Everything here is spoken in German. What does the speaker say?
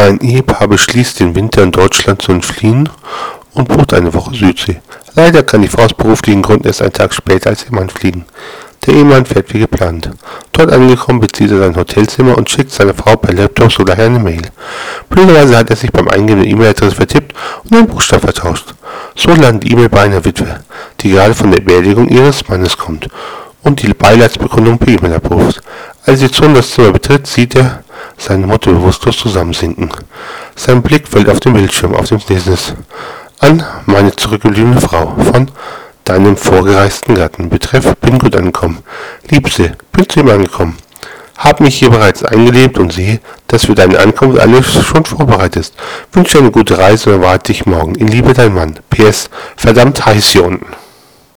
Ein Ehepaar beschließt, den Winter in Deutschland zu entfliehen und bucht eine Woche Südsee. Leider kann die Frau aus beruflichen Gründen erst einen Tag später als ihr Mann fliegen. Der Ehemann fährt wie geplant. Dort angekommen bezieht er sein Hotelzimmer und schickt seiner Frau per Laptop so eine Mail. Blöderweise hat er sich beim Eingeben der E-Mail-Adresse vertippt und einen Buchstaben vertauscht. So landet die E-Mail bei einer Witwe, die gerade von der Beerdigung ihres Mannes kommt und die Beileidsbekundung per E-Mail abruft. Als die Zone das Zimmer betritt, sieht er seine Mutter bewusstlos zusammensinken. Sein Blick fällt auf den Bildschirm, auf dem Business. An meine zurückgebliebene Frau von deinem vorgereisten Gatten. Betreff, bin gut angekommen. Liebste, bin zu ihm angekommen. Hab mich hier bereits eingelebt und sehe, dass für deine Ankunft alles schon vorbereitet ist. Wünsche eine gute Reise und erwarte dich morgen. In Liebe dein Mann. PS, verdammt heiß hier unten.